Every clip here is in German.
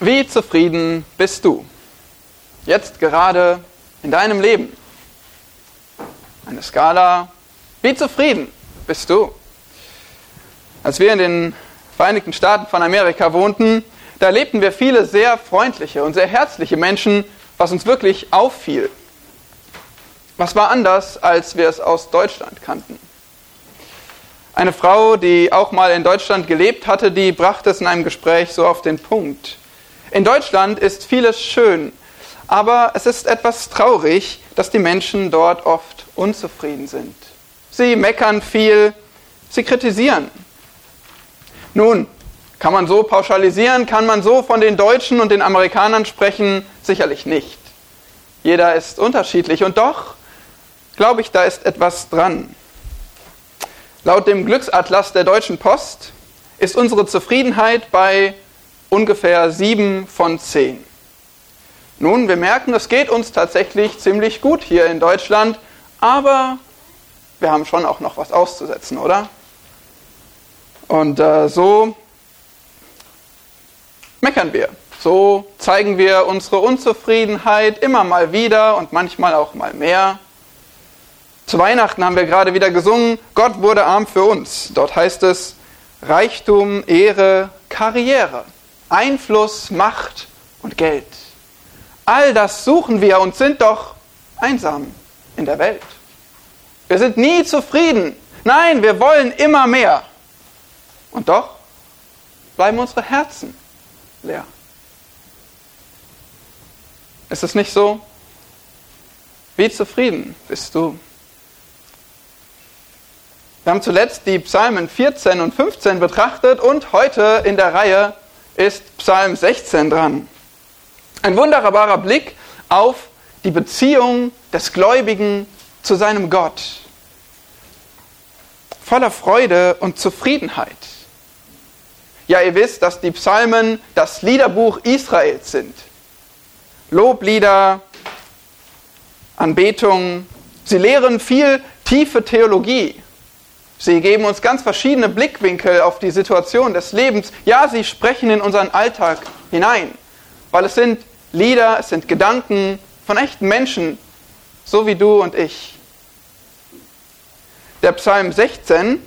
Wie zufrieden bist du? Jetzt gerade in deinem Leben? Eine Skala. Wie zufrieden bist du? Als wir in den Vereinigten Staaten von Amerika wohnten, da erlebten wir viele sehr freundliche und sehr herzliche Menschen, was uns wirklich auffiel. Was war anders, als wir es aus Deutschland kannten? Eine Frau, die auch mal in Deutschland gelebt hatte, die brachte es in einem Gespräch so auf den Punkt. In Deutschland ist vieles schön, aber es ist etwas traurig, dass die Menschen dort oft unzufrieden sind. Sie meckern viel, sie kritisieren. Nun, kann man so pauschalisieren, kann man so von den Deutschen und den Amerikanern sprechen? Sicherlich nicht. Jeder ist unterschiedlich und doch glaube ich, da ist etwas dran. Laut dem Glücksatlas der Deutschen Post ist unsere Zufriedenheit bei ungefähr sieben von zehn. Nun, wir merken, es geht uns tatsächlich ziemlich gut hier in Deutschland, aber wir haben schon auch noch was auszusetzen, oder? Und äh, so meckern wir. So zeigen wir unsere Unzufriedenheit immer mal wieder und manchmal auch mal mehr. Zu Weihnachten haben wir gerade wieder gesungen, Gott wurde arm für uns. Dort heißt es Reichtum, Ehre, Karriere. Einfluss, Macht und Geld. All das suchen wir und sind doch einsam in der Welt. Wir sind nie zufrieden. Nein, wir wollen immer mehr. Und doch bleiben unsere Herzen leer. Ist es nicht so? Wie zufrieden bist du? Wir haben zuletzt die Psalmen 14 und 15 betrachtet und heute in der Reihe ist Psalm 16 dran. Ein wunderbarer Blick auf die Beziehung des Gläubigen zu seinem Gott. Voller Freude und Zufriedenheit. Ja, ihr wisst, dass die Psalmen das Liederbuch Israels sind. Loblieder, Anbetung. Sie lehren viel tiefe Theologie. Sie geben uns ganz verschiedene Blickwinkel auf die Situation des Lebens. Ja, sie sprechen in unseren Alltag hinein, weil es sind Lieder, es sind Gedanken von echten Menschen, so wie du und ich. Der Psalm 16,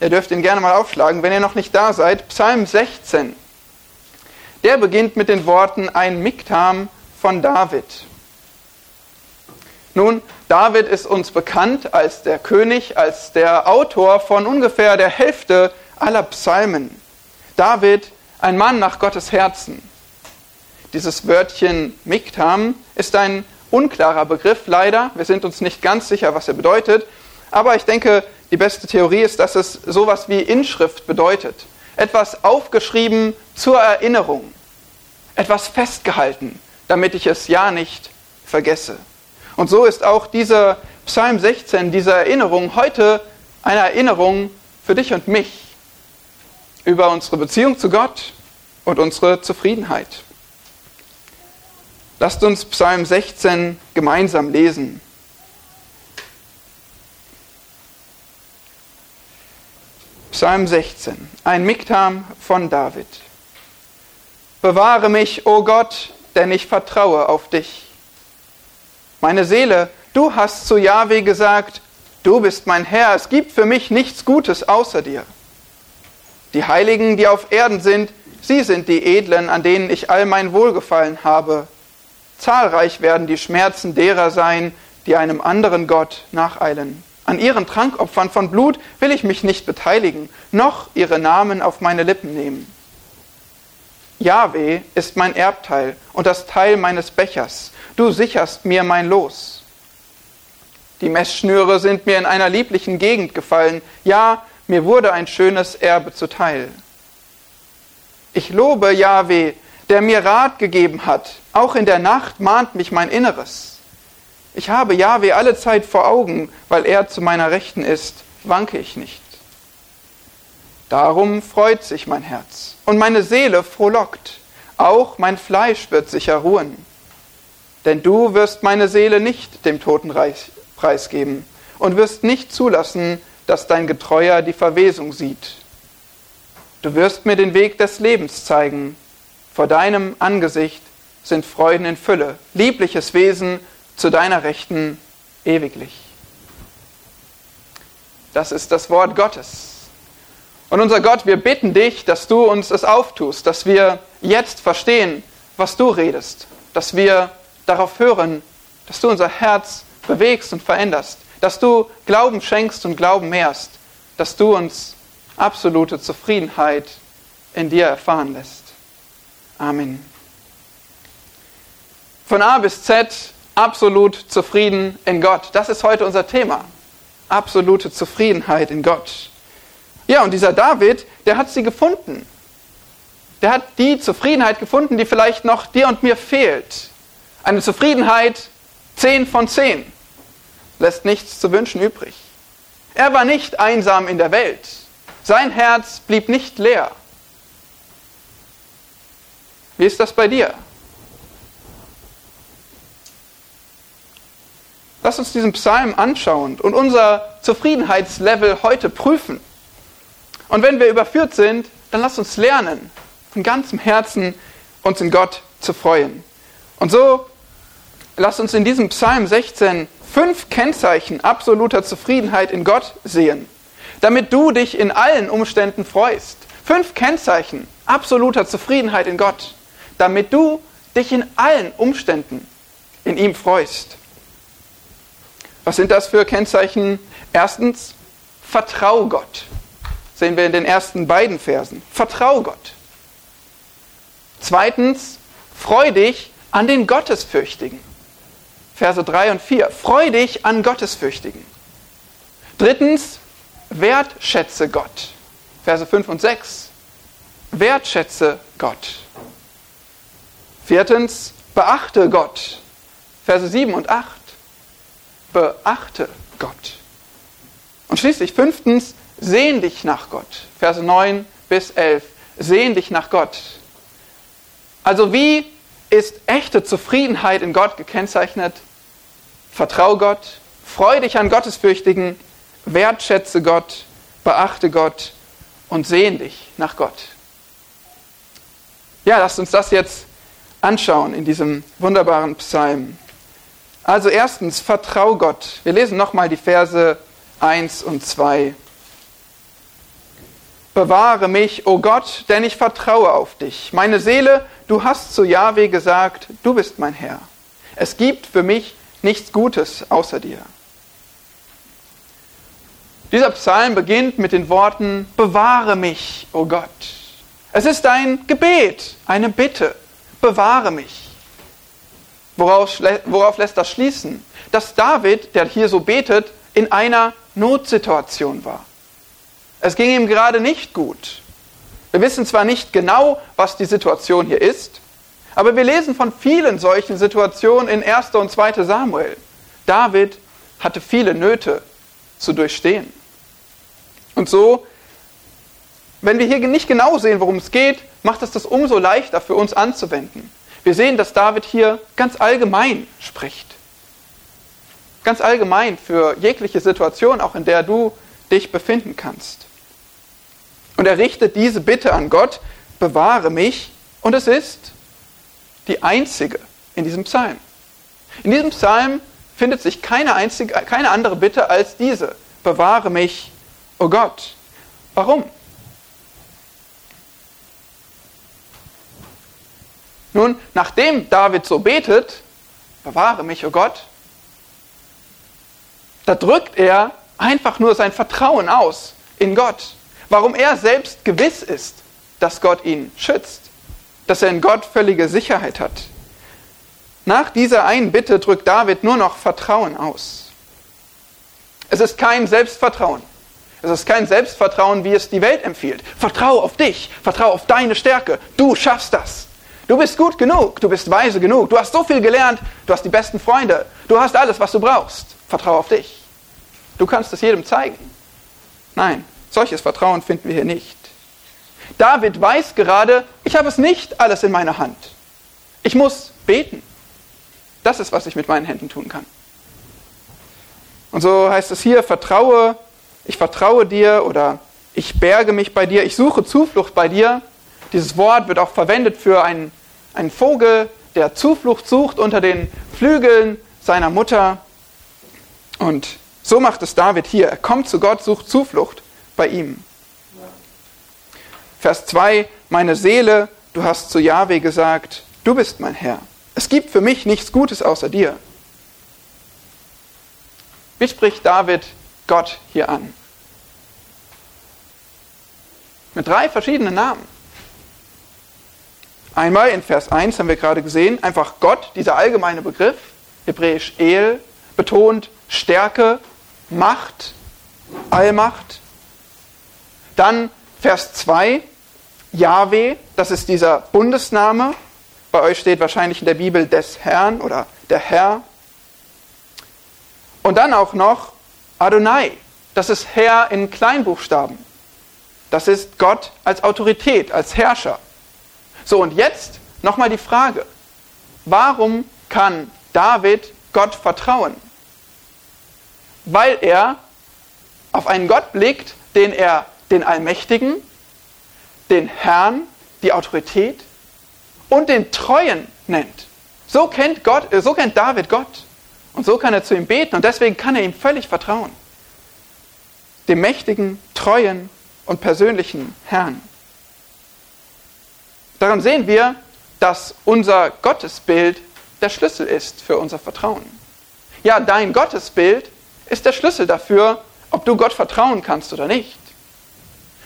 ihr dürft ihn gerne mal aufschlagen, wenn ihr noch nicht da seid, Psalm 16, der beginnt mit den Worten ein Miktam von David. Nun, David ist uns bekannt als der König, als der Autor von ungefähr der Hälfte aller Psalmen. David, ein Mann nach Gottes Herzen. Dieses Wörtchen Miktam ist ein unklarer Begriff, leider. Wir sind uns nicht ganz sicher, was er bedeutet. Aber ich denke, die beste Theorie ist, dass es sowas wie Inschrift bedeutet. Etwas aufgeschrieben zur Erinnerung. Etwas festgehalten, damit ich es ja nicht vergesse. Und so ist auch dieser Psalm 16, diese Erinnerung heute eine Erinnerung für dich und mich über unsere Beziehung zu Gott und unsere Zufriedenheit. Lasst uns Psalm 16 gemeinsam lesen. Psalm 16, ein Miktam von David. Bewahre mich, o oh Gott, denn ich vertraue auf dich. Meine Seele, du hast zu Jahwe gesagt, du bist mein Herr, es gibt für mich nichts Gutes außer dir. Die Heiligen, die auf Erden sind, sie sind die Edlen, an denen ich all mein Wohlgefallen habe. Zahlreich werden die Schmerzen derer sein, die einem anderen Gott nacheilen. An ihren Trankopfern von Blut will ich mich nicht beteiligen, noch ihre Namen auf meine Lippen nehmen. Jahwe ist mein Erbteil und das Teil meines Bechers du sicherst mir mein Los. Die Messschnüre sind mir in einer lieblichen Gegend gefallen, ja, mir wurde ein schönes Erbe zuteil. Ich lobe Jahwe, der mir Rat gegeben hat, auch in der Nacht mahnt mich mein Inneres. Ich habe Jahwe alle Zeit vor Augen, weil er zu meiner Rechten ist, wanke ich nicht. Darum freut sich mein Herz und meine Seele frohlockt, auch mein Fleisch wird sicher ruhen denn du wirst meine Seele nicht dem Totenreich preisgeben und wirst nicht zulassen, dass dein Getreuer die Verwesung sieht. Du wirst mir den Weg des Lebens zeigen. Vor deinem Angesicht sind Freuden in Fülle, liebliches Wesen zu deiner Rechten ewiglich. Das ist das Wort Gottes. Und unser Gott, wir bitten dich, dass du uns es auftust, dass wir jetzt verstehen, was du redest, dass wir darauf hören, dass du unser Herz bewegst und veränderst, dass du Glauben schenkst und Glauben mehrst, dass du uns absolute Zufriedenheit in dir erfahren lässt. Amen. Von A bis Z absolut zufrieden in Gott. Das ist heute unser Thema. Absolute Zufriedenheit in Gott. Ja, und dieser David, der hat sie gefunden. Der hat die Zufriedenheit gefunden, die vielleicht noch dir und mir fehlt. Eine Zufriedenheit 10 von 10. Lässt nichts zu wünschen übrig. Er war nicht einsam in der Welt. Sein Herz blieb nicht leer. Wie ist das bei dir? Lass uns diesen Psalm anschauen und unser Zufriedenheitslevel heute prüfen. Und wenn wir überführt sind, dann lass uns lernen, von ganzem Herzen uns in Gott zu freuen. Und so lass uns in diesem Psalm 16 fünf Kennzeichen absoluter Zufriedenheit in Gott sehen, damit du dich in allen Umständen freust. Fünf Kennzeichen absoluter Zufriedenheit in Gott, damit du dich in allen Umständen in ihm freust. Was sind das für Kennzeichen? Erstens, vertrau Gott. Sehen wir in den ersten beiden Versen. Vertrau Gott. Zweitens, freu dich an den Gottesfürchtigen. Verse 3 und 4. Freu dich an Gottesfürchtigen. Drittens, wertschätze Gott. Verse 5 und 6. Wertschätze Gott. Viertens, beachte Gott. Verse 7 und 8. Beachte Gott. Und schließlich fünftens, sehn dich nach Gott. Verse 9 bis 11. Sehn dich nach Gott. Also wie ist echte Zufriedenheit in Gott gekennzeichnet? Vertrau Gott, freu dich an Gottesfürchtigen, wertschätze Gott, beachte Gott und sehn dich nach Gott. Ja, lasst uns das jetzt anschauen in diesem wunderbaren Psalm. Also erstens, vertrau Gott. Wir lesen nochmal die Verse 1 und 2. Bewahre mich, o oh Gott, denn ich vertraue auf dich. Meine Seele, du hast zu Jahwe gesagt, du bist mein Herr. Es gibt für mich nichts Gutes außer dir. Dieser Psalm beginnt mit den Worten, bewahre mich, o oh Gott. Es ist ein Gebet, eine Bitte, bewahre mich. Worauf, worauf lässt das schließen? Dass David, der hier so betet, in einer Notsituation war. Es ging ihm gerade nicht gut. Wir wissen zwar nicht genau, was die Situation hier ist, aber wir lesen von vielen solchen Situationen in 1. und 2. Samuel. David hatte viele Nöte zu durchstehen. Und so, wenn wir hier nicht genau sehen, worum es geht, macht es das umso leichter für uns anzuwenden. Wir sehen, dass David hier ganz allgemein spricht. Ganz allgemein für jegliche Situation, auch in der du dich befinden kannst. Und er richtet diese Bitte an Gott, bewahre mich. Und es ist die einzige in diesem Psalm. In diesem Psalm findet sich keine, einzige, keine andere Bitte als diese. Bewahre mich, o oh Gott. Warum? Nun, nachdem David so betet, bewahre mich, o oh Gott, da drückt er einfach nur sein Vertrauen aus in Gott. Warum er selbst gewiss ist, dass Gott ihn schützt dass er in Gott völlige Sicherheit hat. Nach dieser einen Bitte drückt David nur noch Vertrauen aus. Es ist kein Selbstvertrauen. Es ist kein Selbstvertrauen, wie es die Welt empfiehlt. Vertrau auf dich, vertrau auf deine Stärke. Du schaffst das. Du bist gut genug, du bist weise genug, du hast so viel gelernt, du hast die besten Freunde, du hast alles, was du brauchst. Vertrau auf dich. Du kannst es jedem zeigen. Nein, solches Vertrauen finden wir hier nicht. David weiß gerade, ich habe es nicht alles in meiner Hand. Ich muss beten. Das ist, was ich mit meinen Händen tun kann. Und so heißt es hier, vertraue, ich vertraue dir oder ich berge mich bei dir, ich suche Zuflucht bei dir. Dieses Wort wird auch verwendet für einen, einen Vogel, der Zuflucht sucht unter den Flügeln seiner Mutter. Und so macht es David hier. Er kommt zu Gott, sucht Zuflucht bei ihm. Vers 2, meine Seele, du hast zu Jahwe gesagt, du bist mein Herr. Es gibt für mich nichts Gutes außer dir. Wie spricht David Gott hier an? Mit drei verschiedenen Namen. Einmal in Vers 1 haben wir gerade gesehen, einfach Gott, dieser allgemeine Begriff, hebräisch El, betont Stärke, Macht, Allmacht. Dann Vers 2, Yahweh, das ist dieser Bundesname. Bei euch steht wahrscheinlich in der Bibel des Herrn oder der Herr. Und dann auch noch Adonai, das ist Herr in Kleinbuchstaben. Das ist Gott als Autorität, als Herrscher. So, und jetzt nochmal die Frage, warum kann David Gott vertrauen? Weil er auf einen Gott blickt, den er den Allmächtigen, den Herrn, die Autorität und den Treuen nennt. So kennt, Gott, äh, so kennt David Gott. Und so kann er zu ihm beten und deswegen kann er ihm völlig vertrauen. Dem mächtigen, treuen und persönlichen Herrn. Daran sehen wir, dass unser Gottesbild der Schlüssel ist für unser Vertrauen. Ja, dein Gottesbild ist der Schlüssel dafür, ob du Gott vertrauen kannst oder nicht.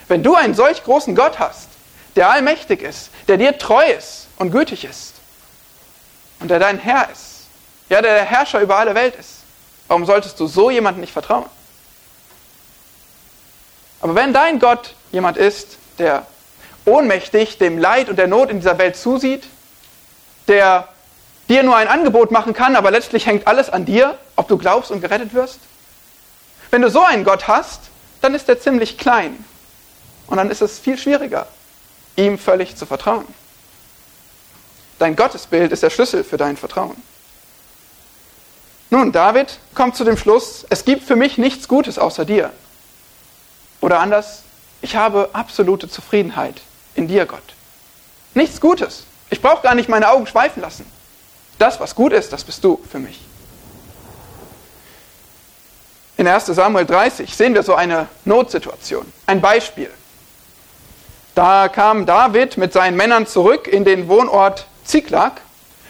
Wenn du einen solch großen Gott hast, der allmächtig ist, der dir treu ist und gütig ist und der dein Herr ist, ja, der der Herrscher über alle Welt ist, warum solltest du so jemandem nicht vertrauen? Aber wenn dein Gott jemand ist, der ohnmächtig dem Leid und der Not in dieser Welt zusieht, der dir nur ein Angebot machen kann, aber letztlich hängt alles an dir, ob du glaubst und gerettet wirst? Wenn du so einen Gott hast, dann ist er ziemlich klein. Und dann ist es viel schwieriger, ihm völlig zu vertrauen. Dein Gottesbild ist der Schlüssel für dein Vertrauen. Nun, David kommt zu dem Schluss, es gibt für mich nichts Gutes außer dir. Oder anders, ich habe absolute Zufriedenheit in dir, Gott. Nichts Gutes. Ich brauche gar nicht meine Augen schweifen lassen. Das, was gut ist, das bist du für mich. In 1 Samuel 30 sehen wir so eine Notsituation, ein Beispiel. Da kam David mit seinen Männern zurück in den Wohnort Ziklag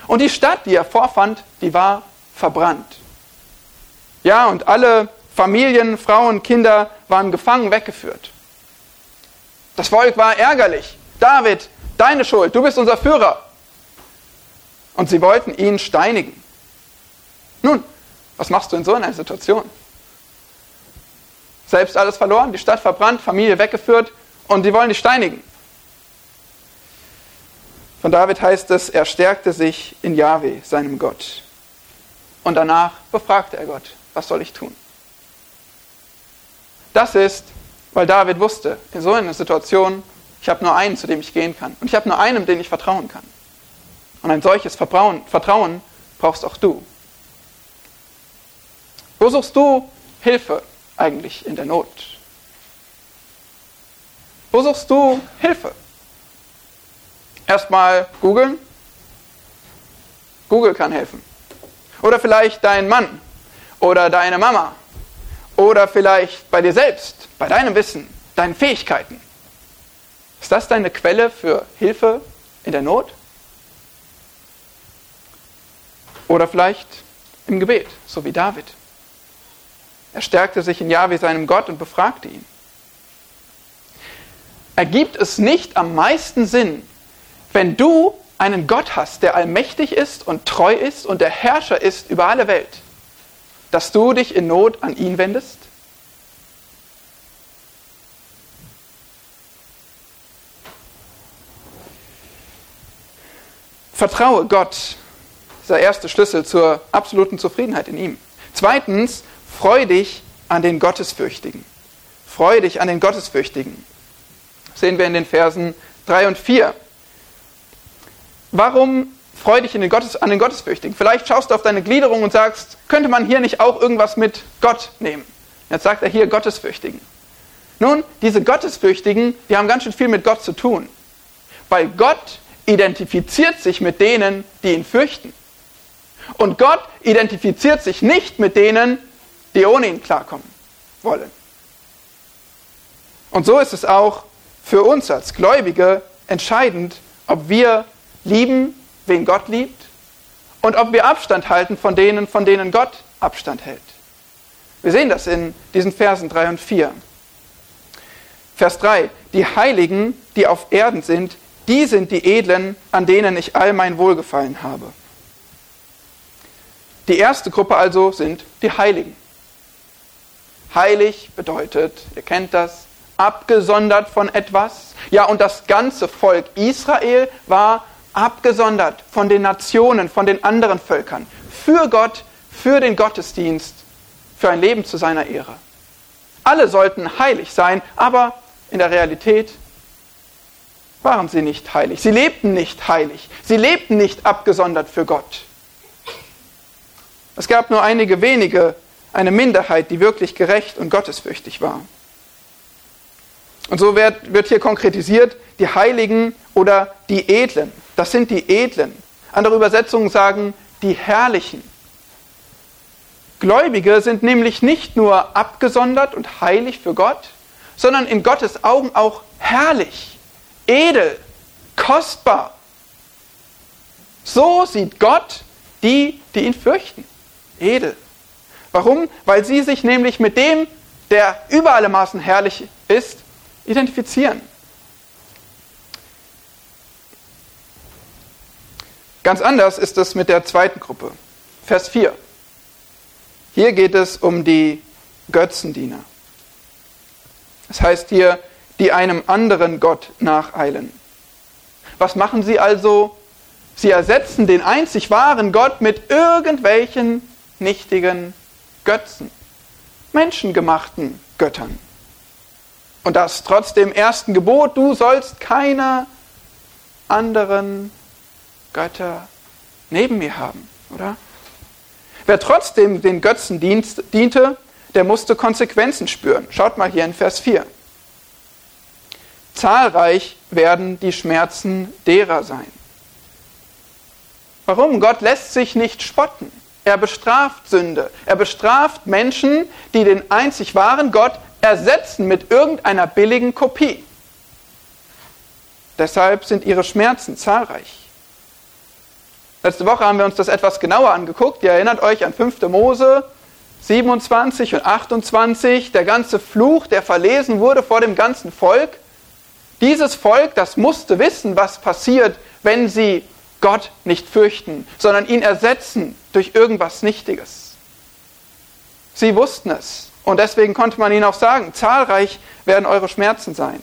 und die Stadt, die er vorfand, die war verbrannt. Ja, und alle Familien, Frauen, Kinder waren gefangen weggeführt. Das Volk war ärgerlich. David, deine Schuld, du bist unser Führer. Und sie wollten ihn steinigen. Nun, was machst du in so einer Situation? Selbst alles verloren, die Stadt verbrannt, Familie weggeführt und die wollen dich steinigen. Von David heißt es, er stärkte sich in Jahwe, seinem Gott. Und danach befragte er Gott, was soll ich tun? Das ist weil David wusste, in so einer Situation, ich habe nur einen, zu dem ich gehen kann. Und ich habe nur einem, den ich vertrauen kann. Und ein solches Vertrauen brauchst auch du. Wo suchst du Hilfe eigentlich in der Not? Wo suchst du Hilfe? Erstmal googeln. Google kann helfen. Oder vielleicht dein Mann oder deine Mama oder vielleicht bei dir selbst, bei deinem Wissen, deinen Fähigkeiten. Ist das deine Quelle für Hilfe in der Not? Oder vielleicht im Gebet, so wie David. Er stärkte sich in Jahwe seinem Gott und befragte ihn. Ergibt es nicht am meisten Sinn, wenn du einen Gott hast, der allmächtig ist und treu ist und der Herrscher ist über alle Welt, dass du dich in Not an ihn wendest? Vertraue Gott. Ist der erste Schlüssel zur absoluten Zufriedenheit in ihm. Zweitens, freu dich an den Gottesfürchtigen. Freu dich an den Gottesfürchtigen. Sehen wir in den Versen 3 und 4. Warum freu dich den Gottes, an den Gottesfürchtigen. Vielleicht schaust du auf deine Gliederung und sagst, könnte man hier nicht auch irgendwas mit Gott nehmen? Jetzt sagt er hier Gottesfürchtigen. Nun, diese Gottesfürchtigen, die haben ganz schön viel mit Gott zu tun. weil Gott identifiziert sich mit denen, die ihn fürchten. Und Gott identifiziert sich nicht mit denen, die ohne ihn klarkommen wollen. Und so ist es auch für uns als Gläubige entscheidend, ob wir lieben, wen Gott liebt, und ob wir Abstand halten von denen, von denen Gott Abstand hält. Wir sehen das in diesen Versen 3 und 4. Vers 3. Die Heiligen, die auf Erden sind, die sind die Edlen, an denen ich all mein Wohlgefallen habe. Die erste Gruppe also sind die Heiligen. Heilig bedeutet, ihr kennt das, abgesondert von etwas. Ja, und das ganze Volk Israel war abgesondert von den Nationen, von den anderen Völkern. Für Gott, für den Gottesdienst, für ein Leben zu seiner Ehre. Alle sollten heilig sein, aber in der Realität waren sie nicht heilig. Sie lebten nicht heilig. Sie lebten nicht abgesondert für Gott. Es gab nur einige wenige, eine Minderheit, die wirklich gerecht und gottesfürchtig war. Und so wird, wird hier konkretisiert, die Heiligen oder die Edlen. Das sind die Edlen. Andere Übersetzungen sagen die Herrlichen. Gläubige sind nämlich nicht nur abgesondert und heilig für Gott, sondern in Gottes Augen auch herrlich, edel, kostbar. So sieht Gott die, die ihn fürchten edel. Warum? Weil sie sich nämlich mit dem, der über alle Maßen herrlich ist, identifizieren. Ganz anders ist es mit der zweiten Gruppe. Vers 4. Hier geht es um die Götzendiener. Das heißt hier, die einem anderen Gott nacheilen. Was machen sie also? Sie ersetzen den einzig wahren Gott mit irgendwelchen nichtigen Götzen, menschengemachten Göttern. Und das trotz dem ersten Gebot, du sollst keine anderen Götter neben mir haben, oder? Wer trotzdem den Götzen diente, der musste Konsequenzen spüren. Schaut mal hier in Vers 4. Zahlreich werden die Schmerzen derer sein. Warum? Gott lässt sich nicht spotten. Er bestraft Sünde. Er bestraft Menschen, die den einzig wahren Gott ersetzen mit irgendeiner billigen Kopie. Deshalb sind ihre Schmerzen zahlreich. Letzte Woche haben wir uns das etwas genauer angeguckt. Ihr erinnert euch an 5. Mose 27 und 28, der ganze Fluch, der verlesen wurde vor dem ganzen Volk. Dieses Volk, das musste wissen, was passiert, wenn sie Gott nicht fürchten, sondern ihn ersetzen durch irgendwas Nichtiges. Sie wussten es und deswegen konnte man ihnen auch sagen, zahlreich werden eure Schmerzen sein.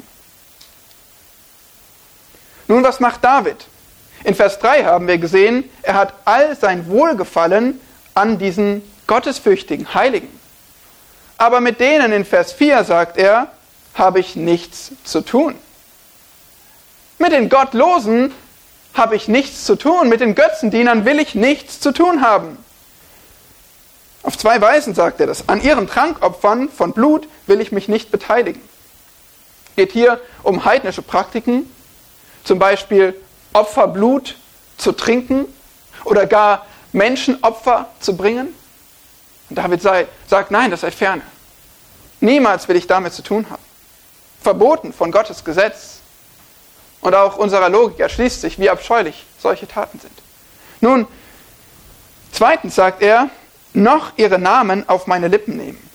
Nun, was macht David? In Vers 3 haben wir gesehen, er hat all sein Wohlgefallen an diesen gottesfürchtigen Heiligen. Aber mit denen in Vers 4 sagt er, habe ich nichts zu tun. Mit den Gottlosen habe ich nichts zu tun. Mit den Götzendienern will ich nichts zu tun haben. Auf zwei Weisen sagt er das. An ihren Trankopfern von Blut will ich mich nicht beteiligen. Geht hier um heidnische Praktiken, zum Beispiel Opferblut zu trinken oder gar Menschenopfer zu bringen. Und David sei, sagt, nein, das sei ferne. Niemals will ich damit zu tun haben. Verboten von Gottes Gesetz und auch unserer Logik erschließt sich, wie abscheulich solche Taten sind. Nun, zweitens sagt er, noch ihre Namen auf meine Lippen nehmen.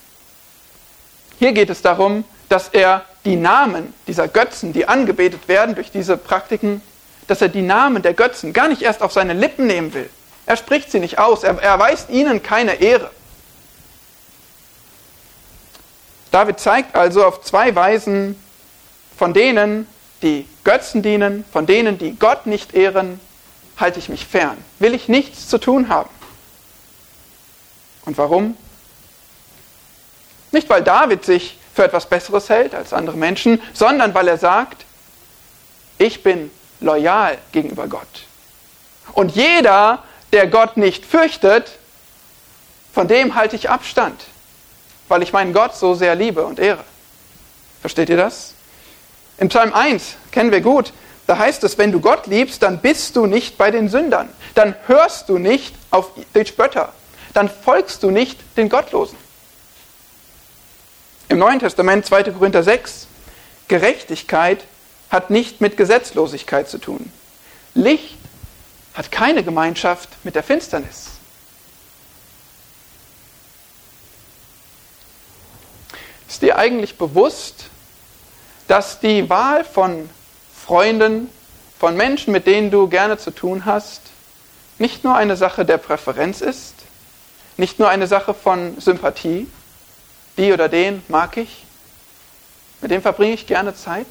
Hier geht es darum, dass er die Namen dieser Götzen, die angebetet werden durch diese Praktiken, dass er die Namen der Götzen gar nicht erst auf seine Lippen nehmen will. Er spricht sie nicht aus, er erweist ihnen keine Ehre. David zeigt also auf zwei Weisen, von denen die Götzen dienen, von denen, die Gott nicht ehren, halte ich mich fern. Will ich nichts zu tun haben. Und warum? Nicht, weil David sich für etwas Besseres hält als andere Menschen, sondern weil er sagt, ich bin loyal gegenüber Gott. Und jeder, der Gott nicht fürchtet, von dem halte ich Abstand, weil ich meinen Gott so sehr liebe und ehre. Versteht ihr das? Im Psalm 1 kennen wir gut, da heißt es, wenn du Gott liebst, dann bist du nicht bei den Sündern. Dann hörst du nicht auf die Spötter. Dann folgst du nicht den Gottlosen. Im Neuen Testament, 2. Korinther 6, Gerechtigkeit hat nicht mit Gesetzlosigkeit zu tun. Licht hat keine Gemeinschaft mit der Finsternis. Ist dir eigentlich bewusst, dass die Wahl von Freunden, von Menschen, mit denen du gerne zu tun hast, nicht nur eine Sache der Präferenz ist, nicht nur eine Sache von Sympathie, die oder den mag ich, mit dem verbringe ich gerne Zeit.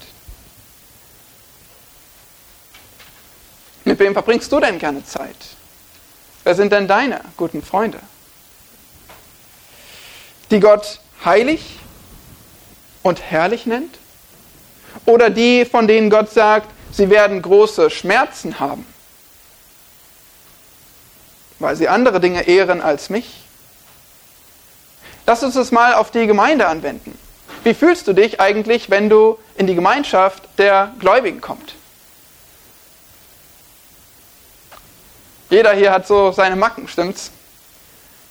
Mit wem verbringst du denn gerne Zeit? Wer sind denn deine guten Freunde? Die Gott heilig und herrlich nennt? Oder die, von denen Gott sagt, sie werden große Schmerzen haben, weil sie andere Dinge ehren als mich? Lass uns das mal auf die Gemeinde anwenden. Wie fühlst du dich eigentlich, wenn du in die Gemeinschaft der Gläubigen kommst? Jeder hier hat so seine Macken, stimmt's?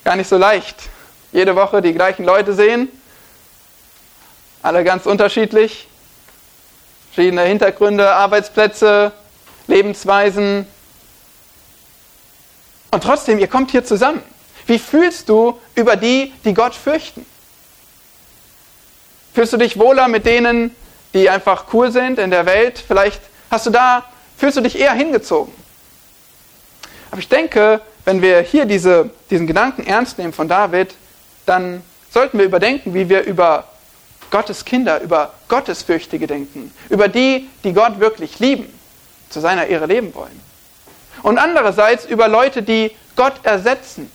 Gar nicht so leicht. Jede Woche die gleichen Leute sehen, alle ganz unterschiedlich, verschiedene Hintergründe, Arbeitsplätze, Lebensweisen. Und trotzdem, ihr kommt hier zusammen. Wie fühlst du über die, die Gott fürchten? Fühlst du dich wohler mit denen, die einfach cool sind in der Welt? Vielleicht hast du da, fühlst du dich eher hingezogen. Aber ich denke, wenn wir hier diese, diesen Gedanken ernst nehmen von David, dann sollten wir überdenken, wie wir über Gottes Kinder, über Gottesfürchtige denken, über die, die Gott wirklich lieben, zu seiner Ehre leben wollen. Und andererseits über Leute, die Gott ersetzen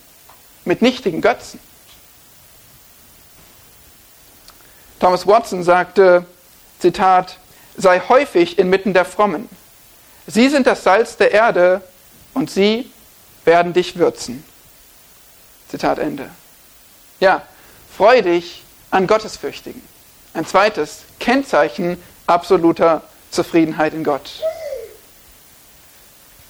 mit nichtigen Götzen. Thomas Watson sagte, Zitat, sei häufig inmitten der Frommen. Sie sind das Salz der Erde und sie werden dich würzen. Zitat Ende. Ja, freu dich an Gottesfürchtigen. Ein zweites Kennzeichen absoluter Zufriedenheit in Gott.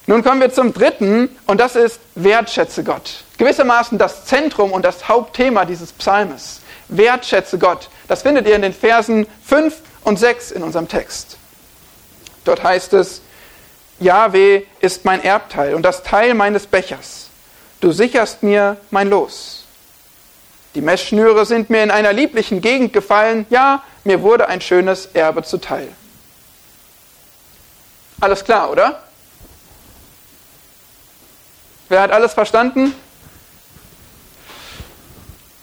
Nun kommen wir zum dritten und das ist wertschätze Gott. Gewissermaßen das Zentrum und das Hauptthema dieses Psalmes. Wertschätze Gott. Das findet ihr in den Versen 5 und 6 in unserem Text. Dort heißt es, Jahwe ist mein Erbteil und das Teil meines Bechers. Du sicherst mir mein Los. Die Messschnüre sind mir in einer lieblichen Gegend gefallen. Ja, mir wurde ein schönes Erbe zuteil. Alles klar, oder? Wer hat alles verstanden?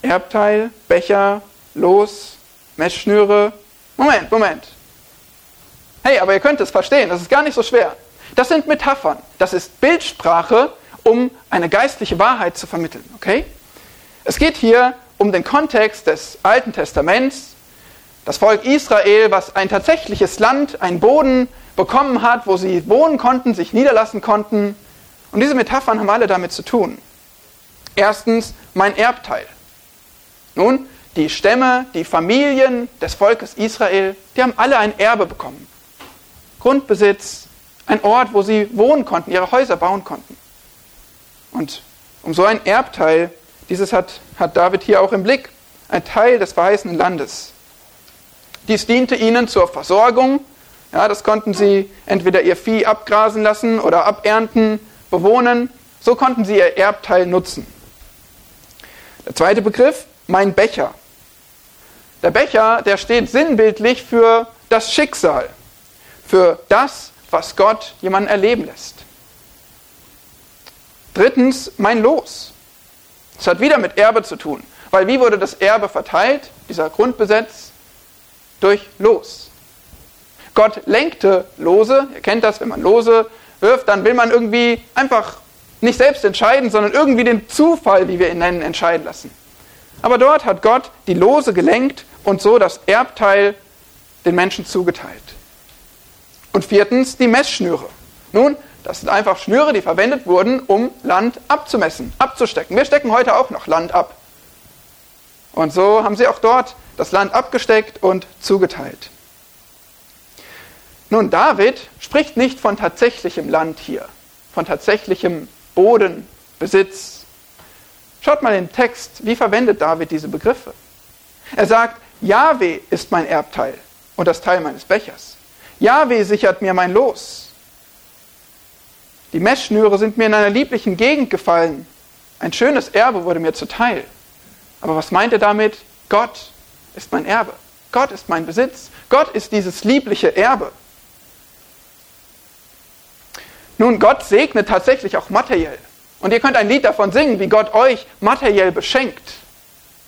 Erbteil, Becher, Los, Messschnüre. Moment, Moment. Hey, aber ihr könnt es verstehen, das ist gar nicht so schwer. Das sind Metaphern, das ist Bildsprache, um eine geistliche Wahrheit zu vermitteln. Okay? Es geht hier um den Kontext des Alten Testaments. Das Volk Israel, was ein tatsächliches Land, einen Boden bekommen hat, wo sie wohnen konnten, sich niederlassen konnten. Und diese Metaphern haben alle damit zu tun. Erstens mein Erbteil. Nun, die Stämme, die Familien des Volkes Israel, die haben alle ein Erbe bekommen. Grundbesitz, ein Ort, wo sie wohnen konnten, ihre Häuser bauen konnten. Und um so ein Erbteil, dieses hat, hat David hier auch im Blick, ein Teil des verheißenen Landes. Dies diente ihnen zur Versorgung. Ja, das konnten sie entweder ihr Vieh abgrasen lassen oder abernten, bewohnen. So konnten sie ihr Erbteil nutzen. Der zweite Begriff, mein Becher. Der Becher, der steht sinnbildlich für das Schicksal, für das, was Gott jemanden erleben lässt. Drittens, mein Los. Das hat wieder mit Erbe zu tun. Weil wie wurde das Erbe verteilt, dieser Grundbesitz? Durch Los. Gott lenkte Lose. Ihr kennt das, wenn man Lose wirft, dann will man irgendwie einfach nicht selbst entscheiden, sondern irgendwie den Zufall, wie wir ihn nennen, entscheiden lassen. Aber dort hat Gott die Lose gelenkt und so das Erbteil den Menschen zugeteilt. Und viertens die Messschnüre. Nun, das sind einfach Schnüre, die verwendet wurden, um Land abzumessen, abzustecken. Wir stecken heute auch noch Land ab. Und so haben sie auch dort das Land abgesteckt und zugeteilt. Nun, David spricht nicht von tatsächlichem Land hier, von tatsächlichem Bodenbesitz. Schaut mal den Text, wie verwendet David diese Begriffe? Er sagt, Jahwe ist mein Erbteil und das Teil meines Bechers. Jahwe sichert mir mein Los. Die Messschnüre sind mir in einer lieblichen Gegend gefallen. Ein schönes Erbe wurde mir zuteil. Aber was meint er damit? Gott ist mein Erbe. Gott ist mein Besitz. Gott ist dieses liebliche Erbe. Nun, Gott segnet tatsächlich auch materiell. Und ihr könnt ein Lied davon singen, wie Gott euch materiell beschenkt.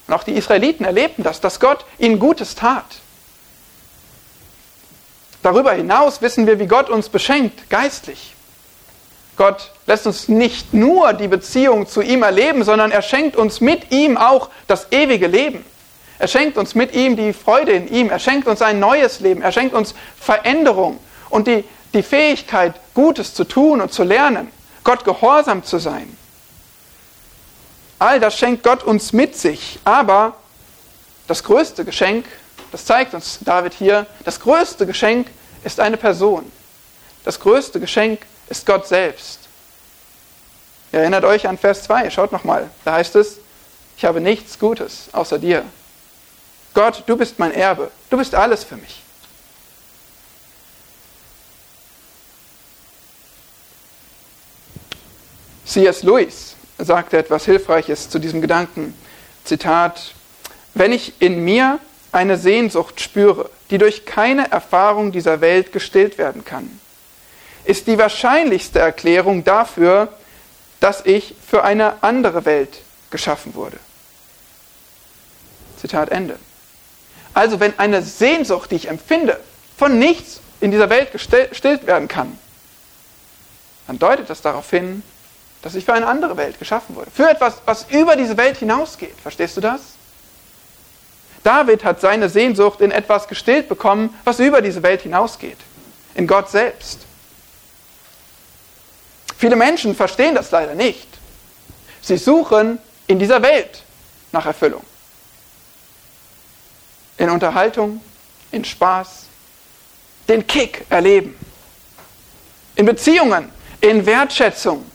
Und auch die Israeliten erlebten das, dass Gott ihnen Gutes tat. Darüber hinaus wissen wir, wie Gott uns beschenkt, geistlich. Gott lässt uns nicht nur die Beziehung zu ihm erleben, sondern er schenkt uns mit ihm auch das ewige Leben. Er schenkt uns mit ihm die Freude in ihm. Er schenkt uns ein neues Leben. Er schenkt uns Veränderung und die, die Fähigkeit, Gutes zu tun und zu lernen, Gott gehorsam zu sein. All das schenkt Gott uns mit sich. Aber das größte Geschenk, das zeigt uns David hier, das größte Geschenk ist eine Person. Das größte Geschenk ist Gott selbst. Ihr erinnert euch an Vers 2, schaut nochmal. Da heißt es, ich habe nichts Gutes außer dir. Gott, du bist mein Erbe, du bist alles für mich. C.S. Lewis sagte etwas Hilfreiches zu diesem Gedanken. Zitat, wenn ich in mir eine Sehnsucht spüre, die durch keine Erfahrung dieser Welt gestillt werden kann, ist die wahrscheinlichste Erklärung dafür, dass ich für eine andere Welt geschaffen wurde. Zitat Ende. Also wenn eine Sehnsucht, die ich empfinde, von nichts in dieser Welt gestillt werden kann, dann deutet das darauf hin, dass ich für eine andere Welt geschaffen wurde. Für etwas, was über diese Welt hinausgeht. Verstehst du das? David hat seine Sehnsucht in etwas gestillt bekommen, was über diese Welt hinausgeht. In Gott selbst. Viele Menschen verstehen das leider nicht. Sie suchen in dieser Welt nach Erfüllung. In Unterhaltung, in Spaß, den Kick erleben. In Beziehungen, in Wertschätzung,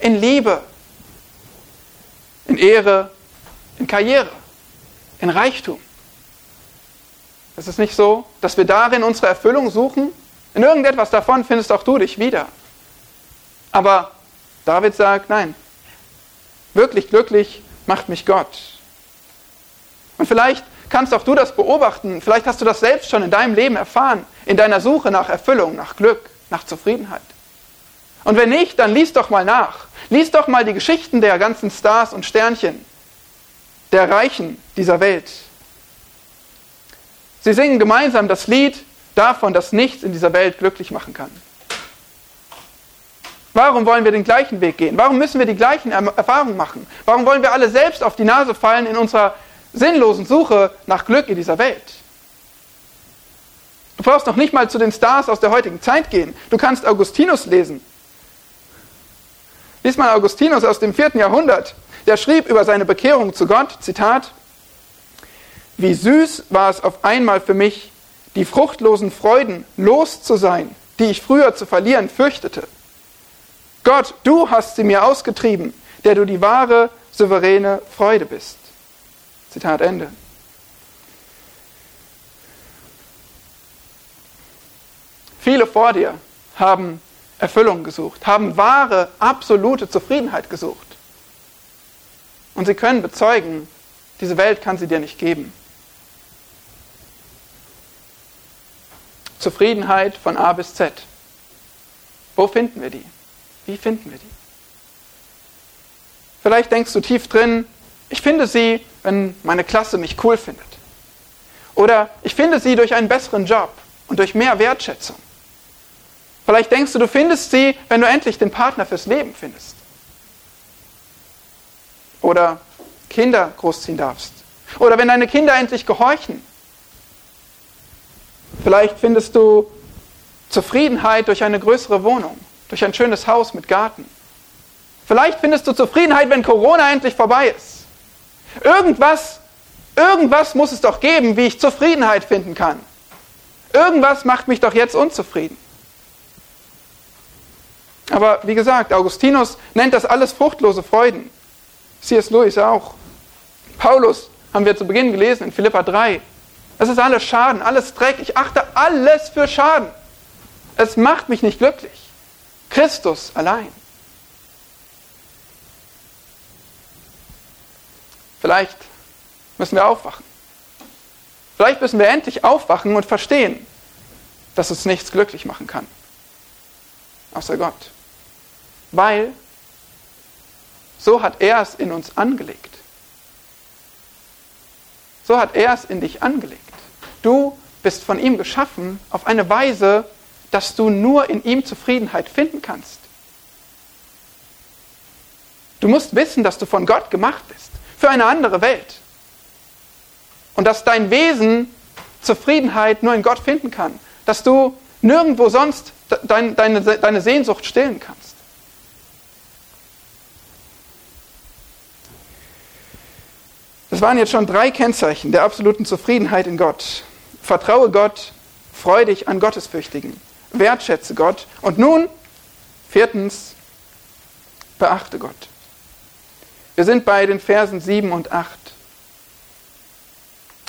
in Liebe, in Ehre, in Karriere, in Reichtum. Es ist nicht so, dass wir darin unsere Erfüllung suchen. In irgendetwas davon findest auch du dich wieder. Aber David sagt, nein, wirklich glücklich macht mich Gott. Und vielleicht kannst auch du das beobachten, vielleicht hast du das selbst schon in deinem Leben erfahren, in deiner Suche nach Erfüllung, nach Glück, nach Zufriedenheit. Und wenn nicht, dann lies doch mal nach. Lies doch mal die Geschichten der ganzen Stars und Sternchen, der Reichen dieser Welt. Sie singen gemeinsam das Lied davon, dass nichts in dieser Welt glücklich machen kann. Warum wollen wir den gleichen Weg gehen? Warum müssen wir die gleichen Erfahrungen machen? Warum wollen wir alle selbst auf die Nase fallen in unserer sinnlosen Suche nach Glück in dieser Welt? Du brauchst noch nicht mal zu den Stars aus der heutigen Zeit gehen. Du kannst Augustinus lesen. Lies mal Augustinus aus dem vierten Jahrhundert. Der schrieb über seine Bekehrung zu Gott, Zitat, Wie süß war es auf einmal für mich, die fruchtlosen Freuden los zu sein, die ich früher zu verlieren fürchtete. Gott, du hast sie mir ausgetrieben, der du die wahre, souveräne Freude bist. Zitat Ende. Viele vor dir haben Erfüllung gesucht, haben wahre, absolute Zufriedenheit gesucht. Und sie können bezeugen, diese Welt kann sie dir nicht geben. Zufriedenheit von A bis Z. Wo finden wir die? Wie finden wir die? Vielleicht denkst du tief drin, ich finde sie, wenn meine Klasse mich cool findet. Oder ich finde sie durch einen besseren Job und durch mehr Wertschätzung. Vielleicht denkst du, du findest sie, wenn du endlich den Partner fürs Leben findest. Oder Kinder großziehen darfst. Oder wenn deine Kinder endlich gehorchen. Vielleicht findest du Zufriedenheit durch eine größere Wohnung durch ein schönes Haus mit Garten. Vielleicht findest du Zufriedenheit, wenn Corona endlich vorbei ist. Irgendwas, irgendwas muss es doch geben, wie ich Zufriedenheit finden kann. Irgendwas macht mich doch jetzt unzufrieden. Aber wie gesagt, Augustinus nennt das alles fruchtlose Freuden. C.S. Lewis auch. Paulus haben wir zu Beginn gelesen in Philippa 3. Es ist alles Schaden, alles Dreck. Ich achte alles für Schaden. Es macht mich nicht glücklich. Christus allein. Vielleicht müssen wir aufwachen. Vielleicht müssen wir endlich aufwachen und verstehen, dass uns nichts glücklich machen kann. Außer Gott. Weil so hat er es in uns angelegt. So hat er es in dich angelegt. Du bist von ihm geschaffen auf eine Weise, dass du nur in ihm Zufriedenheit finden kannst. Du musst wissen, dass du von Gott gemacht bist, für eine andere Welt. Und dass dein Wesen Zufriedenheit nur in Gott finden kann. Dass du nirgendwo sonst deine, Sehnsucht stillen kannst. Das waren jetzt schon drei Kennzeichen der absoluten Zufriedenheit in Gott. Vertraue Gott, freue dich an Gottesfürchtigen, wertschätze Gott und nun, viertens, beachte Gott. Wir sind bei den Versen 7 und 8.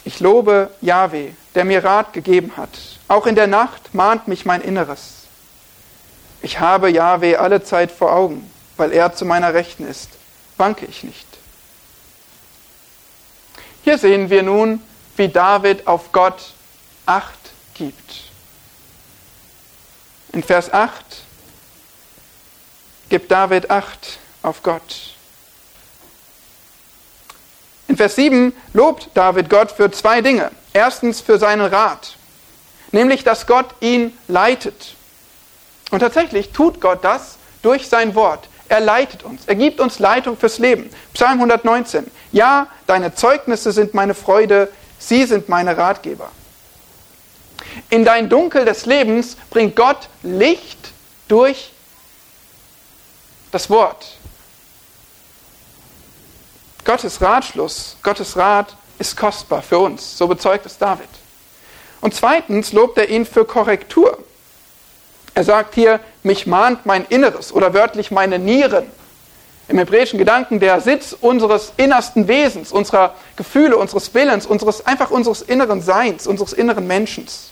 Ich lobe Yahweh, der mir Rat gegeben hat. Auch in der Nacht mahnt mich mein Inneres. Ich habe Yahweh alle Zeit vor Augen, weil er zu meiner Rechten ist. Wanke ich nicht. Hier sehen wir nun, wie David auf Gott Acht gibt. In Vers 8 gibt David Acht auf Gott. In Vers 7 lobt David Gott für zwei Dinge. Erstens für seinen Rat, nämlich dass Gott ihn leitet. Und tatsächlich tut Gott das durch sein Wort. Er leitet uns. Er gibt uns Leitung fürs Leben. Psalm 119. Ja, deine Zeugnisse sind meine Freude, sie sind meine Ratgeber. In dein Dunkel des Lebens bringt Gott Licht durch das Wort. Gottes Ratschluss, Gottes Rat ist kostbar für uns. So bezeugt es David. Und zweitens lobt er ihn für Korrektur. Er sagt hier, mich mahnt mein Inneres oder wörtlich meine Nieren. Im hebräischen Gedanken der Sitz unseres innersten Wesens, unserer Gefühle, unseres Willens, unseres, einfach unseres inneren Seins, unseres inneren Menschens.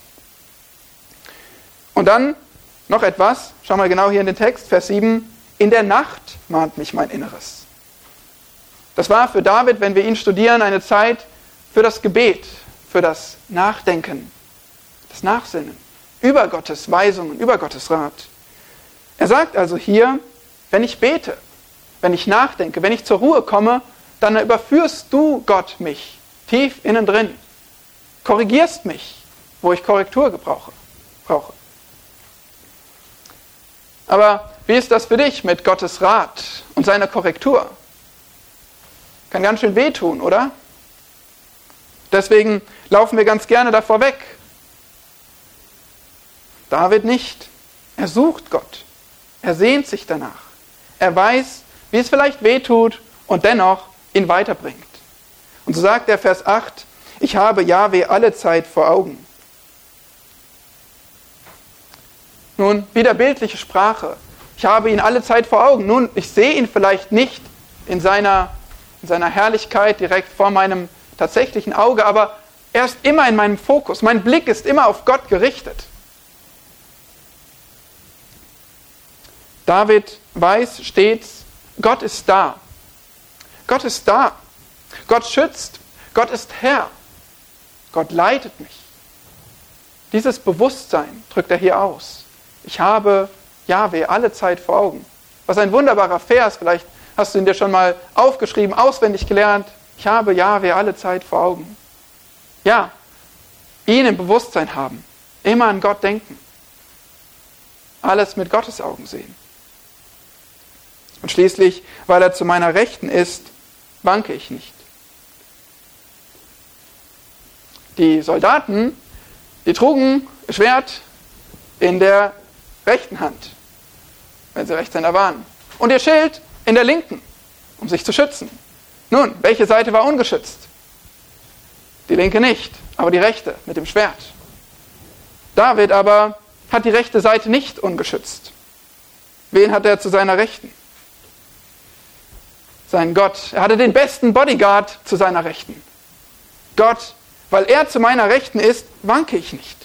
Und dann noch etwas, schau mal genau hier in den Text, Vers 7, in der Nacht mahnt mich mein Inneres. Das war für David, wenn wir ihn studieren, eine Zeit für das Gebet, für das Nachdenken, das Nachsinnen über Gottes Weisungen, über Gottes Rat. Er sagt also hier, wenn ich bete, wenn ich nachdenke, wenn ich zur Ruhe komme, dann überführst du Gott mich tief innen drin, korrigierst mich, wo ich Korrektur gebrauche, brauche. Aber wie ist das für dich mit Gottes Rat und seiner Korrektur? Kann ganz schön wehtun, oder? Deswegen laufen wir ganz gerne davor weg. David nicht. Er sucht Gott. Er sehnt sich danach. Er weiß, wie es vielleicht wehtut und dennoch ihn weiterbringt. Und so sagt er Vers 8, ich habe Yahweh alle Zeit vor Augen. Nun, wieder bildliche Sprache. Ich habe ihn alle Zeit vor Augen. Nun, ich sehe ihn vielleicht nicht in seiner in seiner Herrlichkeit direkt vor meinem tatsächlichen Auge, aber er ist immer in meinem Fokus. Mein Blick ist immer auf Gott gerichtet. David weiß stets, Gott ist da. Gott ist da. Gott schützt. Gott ist Herr. Gott leitet mich. Dieses Bewusstsein drückt er hier aus. Ich habe Jahwe alle Zeit vor Augen. Was ein wunderbarer Vers, vielleicht Hast du ihn dir schon mal aufgeschrieben, auswendig gelernt? Ich habe Jahwe alle Zeit vor Augen. Ja, ihn im Bewusstsein haben, immer an Gott denken, alles mit Gottes Augen sehen. Und schließlich, weil er zu meiner Rechten ist, wanke ich nicht. Die Soldaten, die trugen Schwert in der rechten Hand, wenn sie Rechtshänder waren. Und ihr Schild in der linken, um sich zu schützen. Nun, welche Seite war ungeschützt? Die linke nicht, aber die rechte mit dem Schwert. David aber hat die rechte Seite nicht ungeschützt. Wen hat er zu seiner Rechten? Sein Gott. Er hatte den besten Bodyguard zu seiner Rechten. Gott, weil er zu meiner Rechten ist, wanke ich nicht.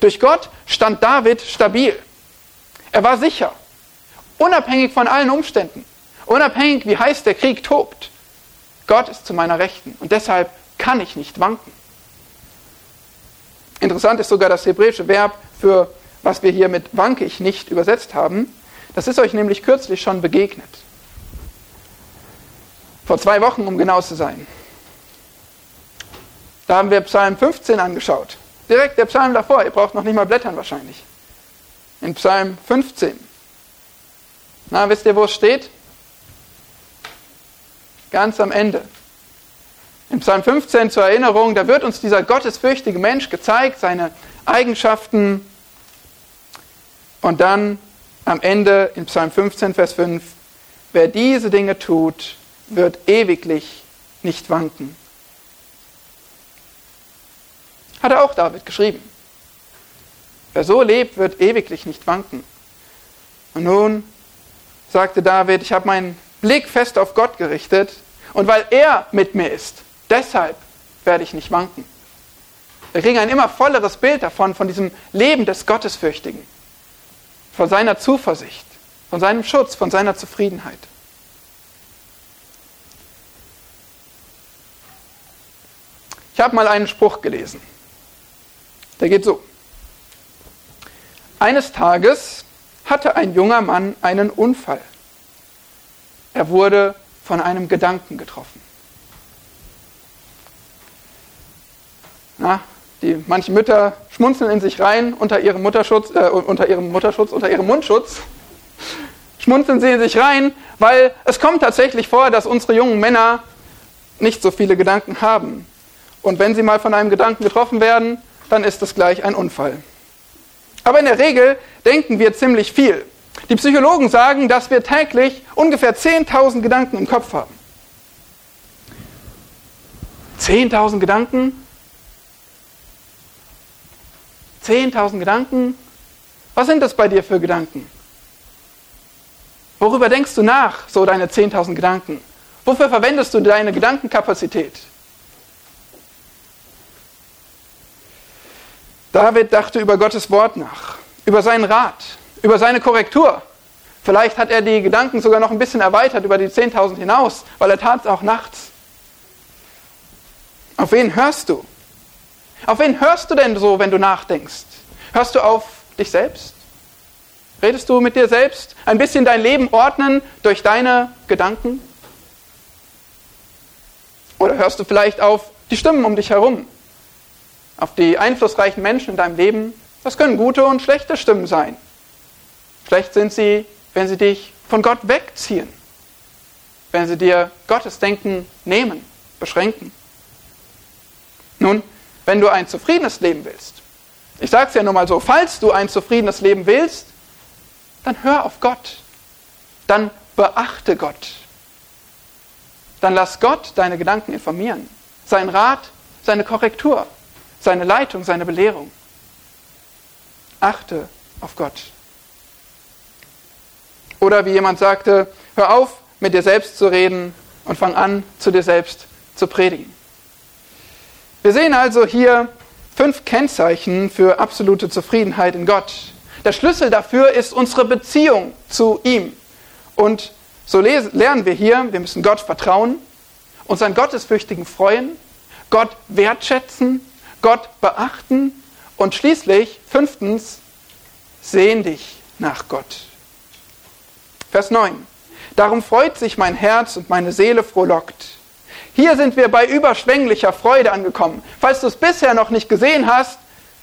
Durch Gott stand David stabil. Er war sicher, unabhängig von allen Umständen, unabhängig wie heiß der Krieg tobt. Gott ist zu meiner Rechten und deshalb kann ich nicht wanken. Interessant ist sogar das hebräische Verb für was wir hier mit wanke ich nicht übersetzt haben. Das ist euch nämlich kürzlich schon begegnet. Vor zwei Wochen, um genau zu sein. Da haben wir Psalm 15 angeschaut. Direkt der Psalm davor. Ihr braucht noch nicht mal blättern wahrscheinlich. In Psalm 15. Na, wisst ihr, wo es steht? Ganz am Ende. In Psalm 15 zur Erinnerung, da wird uns dieser gottesfürchtige Mensch gezeigt, seine Eigenschaften. Und dann am Ende in Psalm 15, Vers 5, wer diese Dinge tut, wird ewiglich nicht wanken. Hat er auch David geschrieben. Wer so lebt, wird ewiglich nicht wanken. Und nun sagte David, ich habe meinen Blick fest auf Gott gerichtet und weil er mit mir ist, deshalb werde ich nicht wanken. Wir kriegen ein immer volleres Bild davon, von diesem Leben des Gottesfürchtigen, von seiner Zuversicht, von seinem Schutz, von seiner Zufriedenheit. Ich habe mal einen Spruch gelesen. Der geht so. Eines Tages hatte ein junger Mann einen Unfall. Er wurde von einem Gedanken getroffen. Na, die, manche Mütter schmunzeln in sich rein unter ihrem Mutterschutz, äh, unter ihrem Mutterschutz, unter ihrem Mundschutz. Schmunzeln sie in sich rein, weil es kommt tatsächlich vor, dass unsere jungen Männer nicht so viele Gedanken haben. Und wenn sie mal von einem Gedanken getroffen werden, dann ist das gleich ein Unfall. Aber in der Regel denken wir ziemlich viel. Die Psychologen sagen, dass wir täglich ungefähr 10.000 Gedanken im Kopf haben. 10.000 Gedanken? 10.000 Gedanken? Was sind das bei dir für Gedanken? Worüber denkst du nach, so deine 10.000 Gedanken? Wofür verwendest du deine Gedankenkapazität? David dachte über Gottes Wort nach, über seinen Rat, über seine Korrektur. Vielleicht hat er die Gedanken sogar noch ein bisschen erweitert über die 10.000 hinaus, weil er tat es auch nachts. Auf wen hörst du? Auf wen hörst du denn so, wenn du nachdenkst? Hörst du auf dich selbst? Redest du mit dir selbst? Ein bisschen dein Leben ordnen durch deine Gedanken? Oder hörst du vielleicht auf die Stimmen um dich herum? Auf die einflussreichen Menschen in deinem Leben, das können gute und schlechte Stimmen sein. Schlecht sind sie, wenn sie dich von Gott wegziehen, wenn sie dir Gottes Denken nehmen, beschränken. Nun, wenn du ein zufriedenes Leben willst, ich sage es ja nur mal so, falls du ein zufriedenes Leben willst, dann hör auf Gott, dann beachte Gott, dann lass Gott deine Gedanken informieren, sein Rat, seine Korrektur seine Leitung, seine Belehrung. Achte auf Gott. Oder wie jemand sagte, hör auf, mit dir selbst zu reden und fang an, zu dir selbst zu predigen. Wir sehen also hier fünf Kennzeichen für absolute Zufriedenheit in Gott. Der Schlüssel dafür ist unsere Beziehung zu ihm. Und so lernen wir hier, wir müssen Gott vertrauen, uns an Gottesfürchtigen freuen, Gott wertschätzen Gott beachten und schließlich, fünftens, sehen dich nach Gott. Vers 9. Darum freut sich mein Herz und meine Seele frohlockt. Hier sind wir bei überschwänglicher Freude angekommen. Falls du es bisher noch nicht gesehen hast,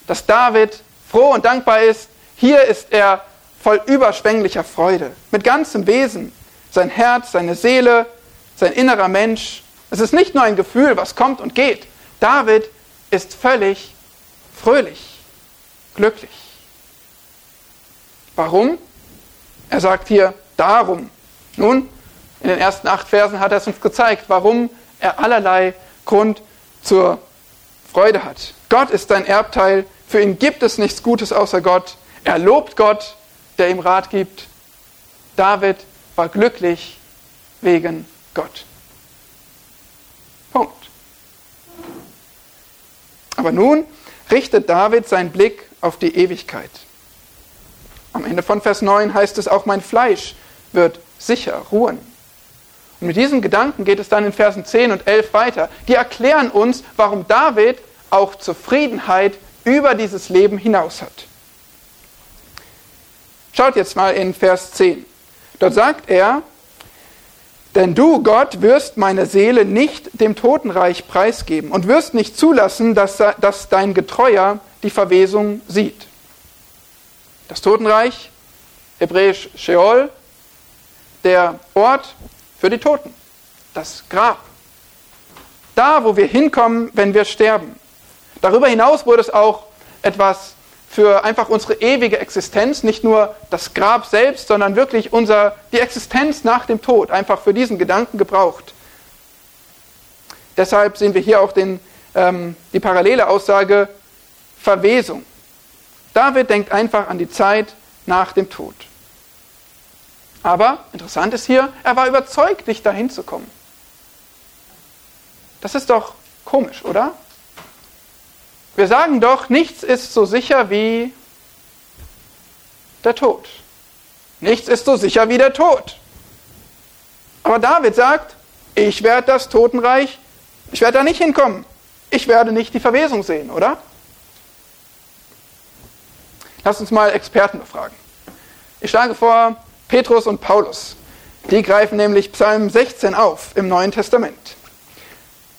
dass David froh und dankbar ist, hier ist er voll überschwänglicher Freude, mit ganzem Wesen, sein Herz, seine Seele, sein innerer Mensch. Es ist nicht nur ein Gefühl, was kommt und geht. David ist völlig fröhlich, glücklich. Warum? Er sagt hier darum. Nun, in den ersten acht Versen hat er es uns gezeigt, warum er allerlei Grund zur Freude hat. Gott ist dein Erbteil, Für ihn gibt es nichts Gutes außer Gott. Er lobt Gott, der ihm Rat gibt. David war glücklich wegen Gott. Punkt. Aber nun richtet David seinen Blick auf die Ewigkeit. Am Ende von Vers 9 heißt es, auch mein Fleisch wird sicher ruhen. Und mit diesem Gedanken geht es dann in Versen 10 und 11 weiter. Die erklären uns, warum David auch Zufriedenheit über dieses Leben hinaus hat. Schaut jetzt mal in Vers 10. Dort sagt er, denn du, Gott, wirst meine Seele nicht dem Totenreich preisgeben und wirst nicht zulassen, dass, dass dein Getreuer die Verwesung sieht. Das Totenreich, hebräisch Sheol, der Ort für die Toten, das Grab. Da, wo wir hinkommen, wenn wir sterben. Darüber hinaus wurde es auch etwas für einfach unsere ewige Existenz, nicht nur das Grab selbst, sondern wirklich unser, die Existenz nach dem Tod, einfach für diesen Gedanken gebraucht. Deshalb sehen wir hier auch den, ähm, die parallele Aussage Verwesung. David denkt einfach an die Zeit nach dem Tod. Aber interessant ist hier, er war überzeugt, nicht dahin zu kommen. Das ist doch komisch, oder? Wir sagen doch, nichts ist so sicher wie der Tod. Nichts ist so sicher wie der Tod. Aber David sagt, ich werde das Totenreich, ich werde da nicht hinkommen. Ich werde nicht die Verwesung sehen, oder? Lass uns mal Experten befragen. Ich schlage vor, Petrus und Paulus. Die greifen nämlich Psalm 16 auf im Neuen Testament.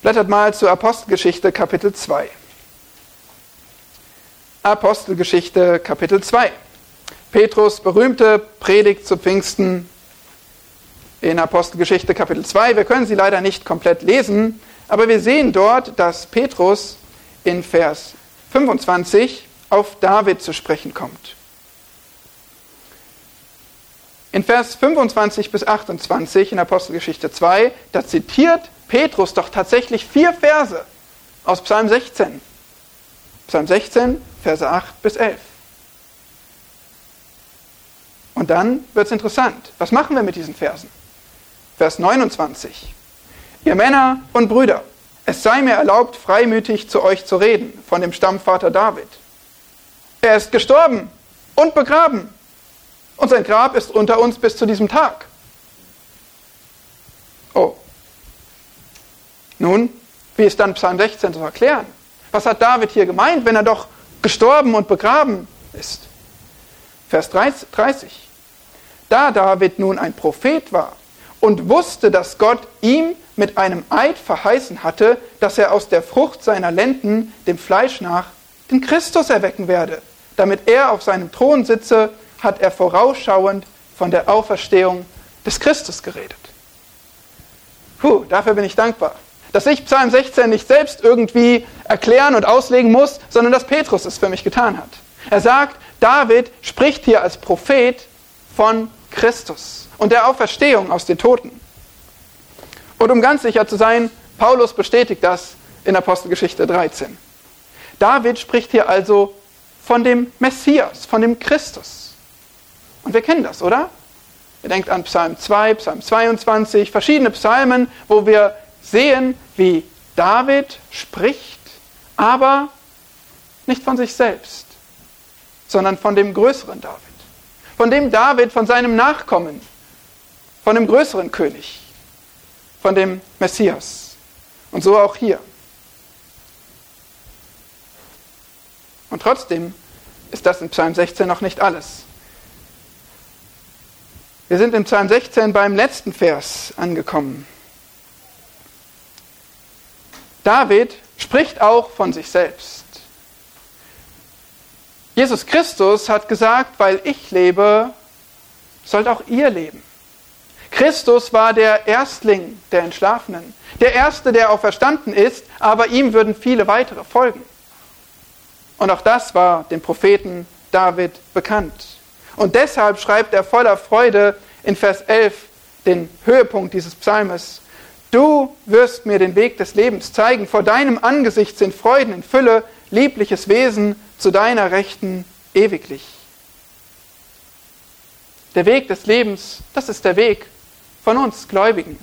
Blättert mal zur Apostelgeschichte Kapitel 2. Apostelgeschichte Kapitel 2. Petrus berühmte Predigt zu Pfingsten in Apostelgeschichte Kapitel 2. Wir können sie leider nicht komplett lesen, aber wir sehen dort, dass Petrus in Vers 25 auf David zu sprechen kommt. In Vers 25 bis 28 in Apostelgeschichte 2, da zitiert Petrus doch tatsächlich vier Verse aus Psalm 16. Psalm 16, Verse 8 bis 11. Und dann wird es interessant. Was machen wir mit diesen Versen? Vers 29. Ihr Männer und Brüder, es sei mir erlaubt, freimütig zu euch zu reden, von dem Stammvater David. Er ist gestorben und begraben, und sein Grab ist unter uns bis zu diesem Tag. Oh. Nun, wie ist dann Psalm 16 zu erklären? Was hat David hier gemeint, wenn er doch gestorben und begraben ist. Vers 30. Da David nun ein Prophet war und wusste, dass Gott ihm mit einem Eid verheißen hatte, dass er aus der Frucht seiner Lenden dem Fleisch nach den Christus erwecken werde, damit er auf seinem Thron sitze, hat er vorausschauend von der Auferstehung des Christus geredet. Puh, dafür bin ich dankbar dass ich Psalm 16 nicht selbst irgendwie erklären und auslegen muss, sondern dass Petrus es für mich getan hat. Er sagt, David spricht hier als Prophet von Christus und der Auferstehung aus den Toten. Und um ganz sicher zu sein, Paulus bestätigt das in Apostelgeschichte 13. David spricht hier also von dem Messias, von dem Christus. Und wir kennen das, oder? Ihr denkt an Psalm 2, Psalm 22, verschiedene Psalmen, wo wir sehen, wie David spricht, aber nicht von sich selbst, sondern von dem größeren David. Von dem David, von seinem Nachkommen, von dem größeren König, von dem Messias. Und so auch hier. Und trotzdem ist das in Psalm 16 noch nicht alles. Wir sind in Psalm 16 beim letzten Vers angekommen. David spricht auch von sich selbst. Jesus Christus hat gesagt, weil ich lebe, sollt auch ihr leben. Christus war der Erstling der Entschlafenen, der Erste, der auferstanden ist, aber ihm würden viele weitere folgen. Und auch das war dem Propheten David bekannt. Und deshalb schreibt er voller Freude in Vers 11 den Höhepunkt dieses Psalmes. Du wirst mir den Weg des Lebens zeigen. Vor deinem Angesicht sind Freuden in Fülle, liebliches Wesen zu deiner Rechten ewiglich. Der Weg des Lebens, das ist der Weg von uns Gläubigen.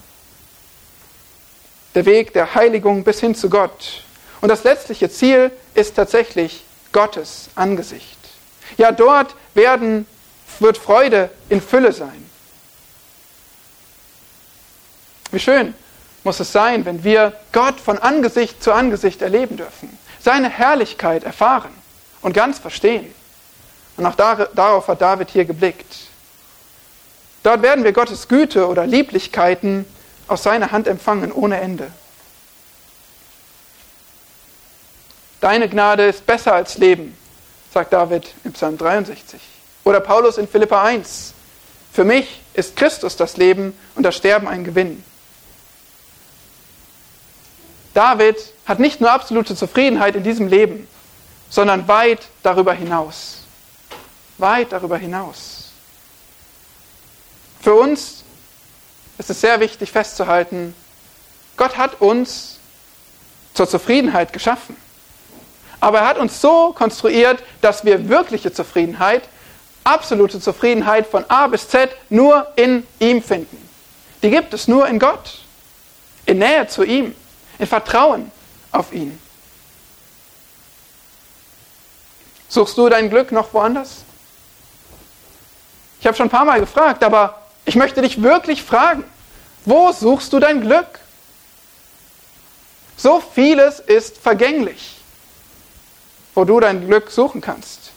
Der Weg der Heiligung bis hin zu Gott. Und das letztliche Ziel ist tatsächlich Gottes Angesicht. Ja, dort werden, wird Freude in Fülle sein. Wie schön muss es sein, wenn wir Gott von Angesicht zu Angesicht erleben dürfen, seine Herrlichkeit erfahren und ganz verstehen. Und auch darauf hat David hier geblickt. Dort werden wir Gottes Güte oder Lieblichkeiten aus seiner Hand empfangen ohne Ende. Deine Gnade ist besser als Leben, sagt David im Psalm 63. Oder Paulus in Philippa 1. Für mich ist Christus das Leben und das Sterben ein Gewinn. David hat nicht nur absolute Zufriedenheit in diesem Leben, sondern weit darüber hinaus. Weit darüber hinaus. Für uns ist es sehr wichtig festzuhalten, Gott hat uns zur Zufriedenheit geschaffen. Aber er hat uns so konstruiert, dass wir wirkliche Zufriedenheit, absolute Zufriedenheit von A bis Z nur in ihm finden. Die gibt es nur in Gott, in Nähe zu ihm, in Vertrauen auf ihn. Suchst du dein Glück noch woanders? Ich habe schon ein paar Mal gefragt, aber ich möchte dich wirklich fragen, wo suchst du dein Glück? So vieles ist vergänglich, wo du dein Glück suchen kannst.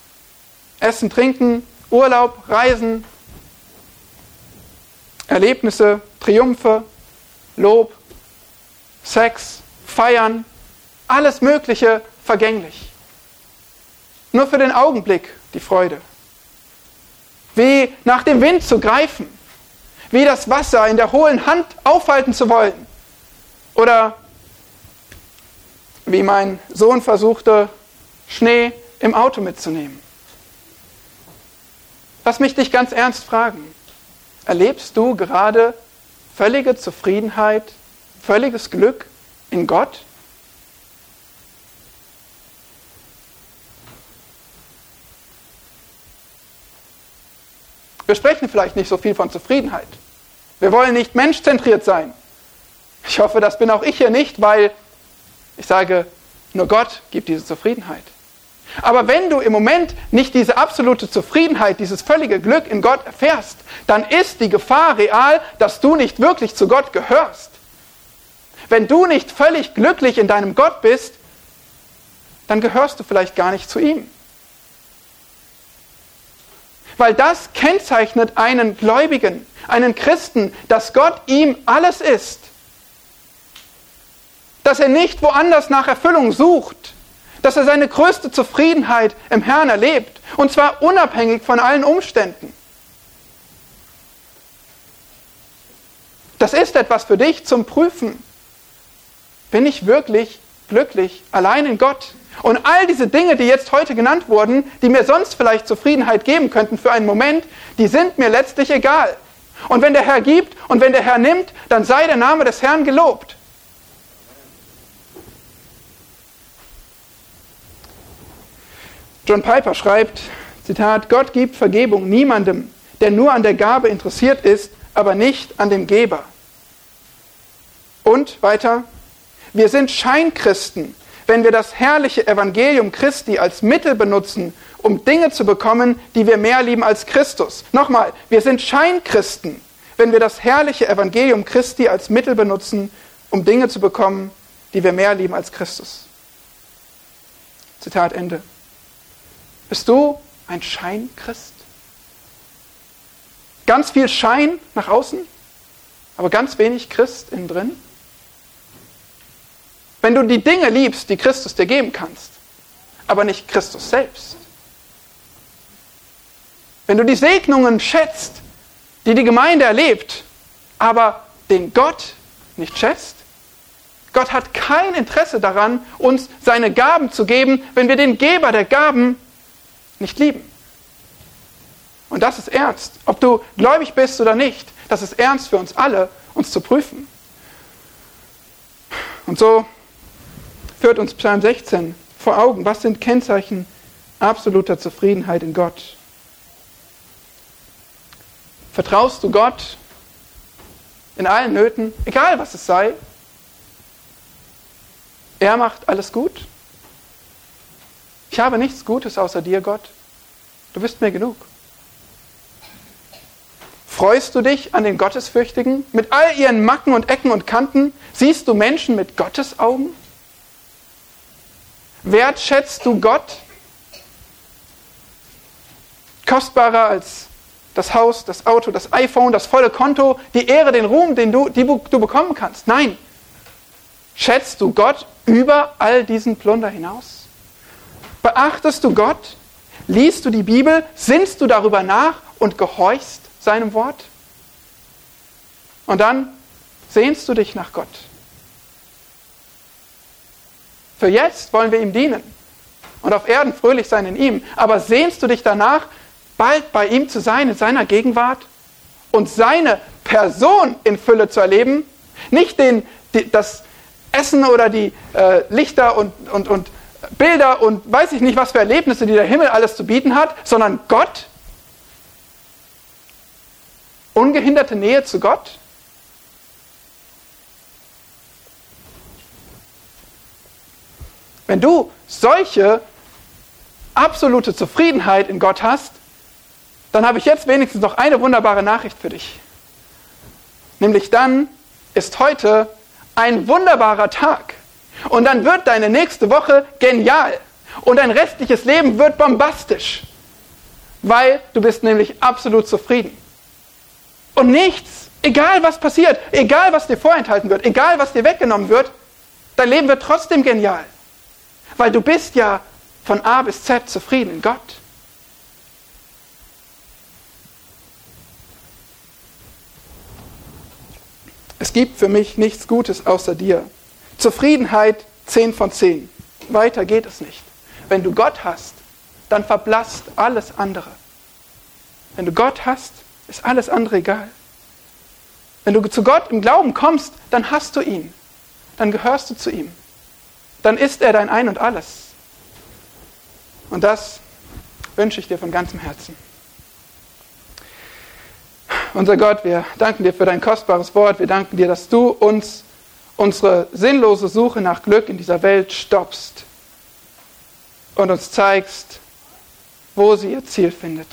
Essen, Trinken, Urlaub, Reisen, Erlebnisse, Triumphe, Lob, Sex, Feiern, alles Mögliche vergänglich. Nur für den Augenblick die Freude. Wie nach dem Wind zu greifen, wie das Wasser in der hohlen Hand aufhalten zu wollen. Oder wie mein Sohn versuchte, Schnee im Auto mitzunehmen. Lass mich dich ganz ernst fragen. Erlebst du gerade völlige Zufriedenheit völliges Glück in Gott? Wir sprechen vielleicht nicht so viel von Zufriedenheit. Wir wollen nicht menschzentriert sein. Ich hoffe, das bin auch ich hier nicht, weil ich sage, nur Gott gibt diese Zufriedenheit. Aber wenn du im Moment nicht diese absolute Zufriedenheit, dieses völlige Glück in Gott erfährst, dann ist die Gefahr real, dass du nicht wirklich zu Gott gehörst. Wenn du nicht völlig glücklich in deinem Gott bist, dann gehörst du vielleicht gar nicht zu ihm. Weil das kennzeichnet einen Gläubigen, einen Christen, dass Gott ihm alles ist. Dass er nicht woanders nach Erfüllung sucht, dass er seine größte Zufriedenheit im Herrn erlebt, und zwar unabhängig von allen Umständen. Das ist etwas für dich zum Prüfen. Bin ich wirklich glücklich allein in Gott? Und all diese Dinge, die jetzt heute genannt wurden, die mir sonst vielleicht Zufriedenheit geben könnten für einen Moment, die sind mir letztlich egal. Und wenn der Herr gibt und wenn der Herr nimmt, dann sei der Name des Herrn gelobt. John Piper schreibt, Zitat, Gott gibt Vergebung niemandem, der nur an der Gabe interessiert ist, aber nicht an dem Geber. Und weiter, wir sind Scheinchristen, wenn wir das herrliche Evangelium Christi als Mittel benutzen, um Dinge zu bekommen, die wir mehr lieben als Christus. Nochmal, wir sind Scheinchristen, wenn wir das herrliche Evangelium Christi als Mittel benutzen, um Dinge zu bekommen, die wir mehr lieben als Christus. Zitat Ende. Bist du ein Scheinchrist? Ganz viel Schein nach außen, aber ganz wenig Christ innen drin? Wenn du die Dinge liebst, die Christus dir geben kannst, aber nicht Christus selbst. Wenn du die Segnungen schätzt, die die Gemeinde erlebt, aber den Gott nicht schätzt, Gott hat kein Interesse daran, uns seine Gaben zu geben, wenn wir den Geber der Gaben nicht lieben. Und das ist ernst. Ob du gläubig bist oder nicht, das ist ernst für uns alle, uns zu prüfen. Und so führt uns Psalm 16 vor Augen. Was sind Kennzeichen absoluter Zufriedenheit in Gott. Vertraust du Gott in allen Nöten, egal was es sei? Er macht alles gut. Ich habe nichts Gutes außer dir, Gott. Du bist mir genug. Freust du dich an den Gottesfürchtigen? Mit all ihren Macken und Ecken und Kanten siehst du Menschen mit Gottes Augen? Wertschätzt du Gott kostbarer als das Haus, das Auto, das iPhone, das volle Konto, die Ehre, den Ruhm, den du, die du bekommen kannst? Nein. Schätzt du Gott über all diesen Plunder hinaus? Beachtest du Gott? Liest du die Bibel? Sinnst du darüber nach und gehorchst seinem Wort? Und dann sehnst du dich nach Gott. Für jetzt wollen wir ihm dienen und auf Erden fröhlich sein in ihm. Aber sehnst du dich danach, bald bei ihm zu sein, in seiner Gegenwart und seine Person in Fülle zu erleben? Nicht den, die, das Essen oder die äh, Lichter und, und, und Bilder und weiß ich nicht, was für Erlebnisse, die der Himmel alles zu bieten hat, sondern Gott? Ungehinderte Nähe zu Gott? Wenn du solche absolute Zufriedenheit in Gott hast, dann habe ich jetzt wenigstens noch eine wunderbare Nachricht für dich. Nämlich dann ist heute ein wunderbarer Tag. Und dann wird deine nächste Woche genial. Und dein restliches Leben wird bombastisch. Weil du bist nämlich absolut zufrieden. Und nichts, egal was passiert, egal was dir vorenthalten wird, egal was dir weggenommen wird, dein Leben wird trotzdem genial. Weil du bist ja von A bis Z zufrieden in Gott. Es gibt für mich nichts Gutes außer dir. Zufriedenheit 10 von 10. Weiter geht es nicht. Wenn du Gott hast, dann verblasst alles andere. Wenn du Gott hast, ist alles andere egal. Wenn du zu Gott im Glauben kommst, dann hast du ihn. Dann gehörst du zu ihm. Dann ist er dein Ein und alles. Und das wünsche ich dir von ganzem Herzen. Unser Gott, wir danken dir für dein kostbares Wort. Wir danken dir, dass du uns unsere sinnlose Suche nach Glück in dieser Welt stoppst und uns zeigst, wo sie ihr Ziel findet.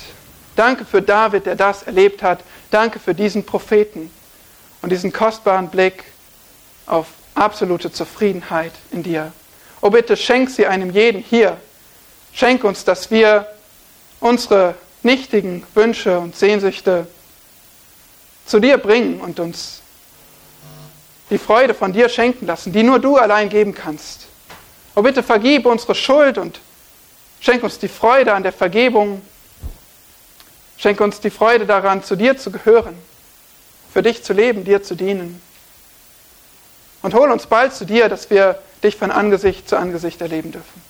Danke für David, der das erlebt hat. Danke für diesen Propheten und diesen kostbaren Blick auf absolute Zufriedenheit in dir. Oh bitte, schenk sie einem jeden hier. Schenk uns, dass wir unsere nichtigen Wünsche und Sehnsüchte zu dir bringen und uns die Freude von dir schenken lassen, die nur du allein geben kannst. Oh bitte vergib unsere Schuld und schenk uns die Freude an der Vergebung. Schenk uns die Freude daran, zu dir zu gehören, für dich zu leben, dir zu dienen. Und hol uns bald zu dir, dass wir dich von Angesicht zu Angesicht erleben dürfen.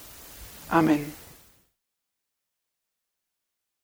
Amen.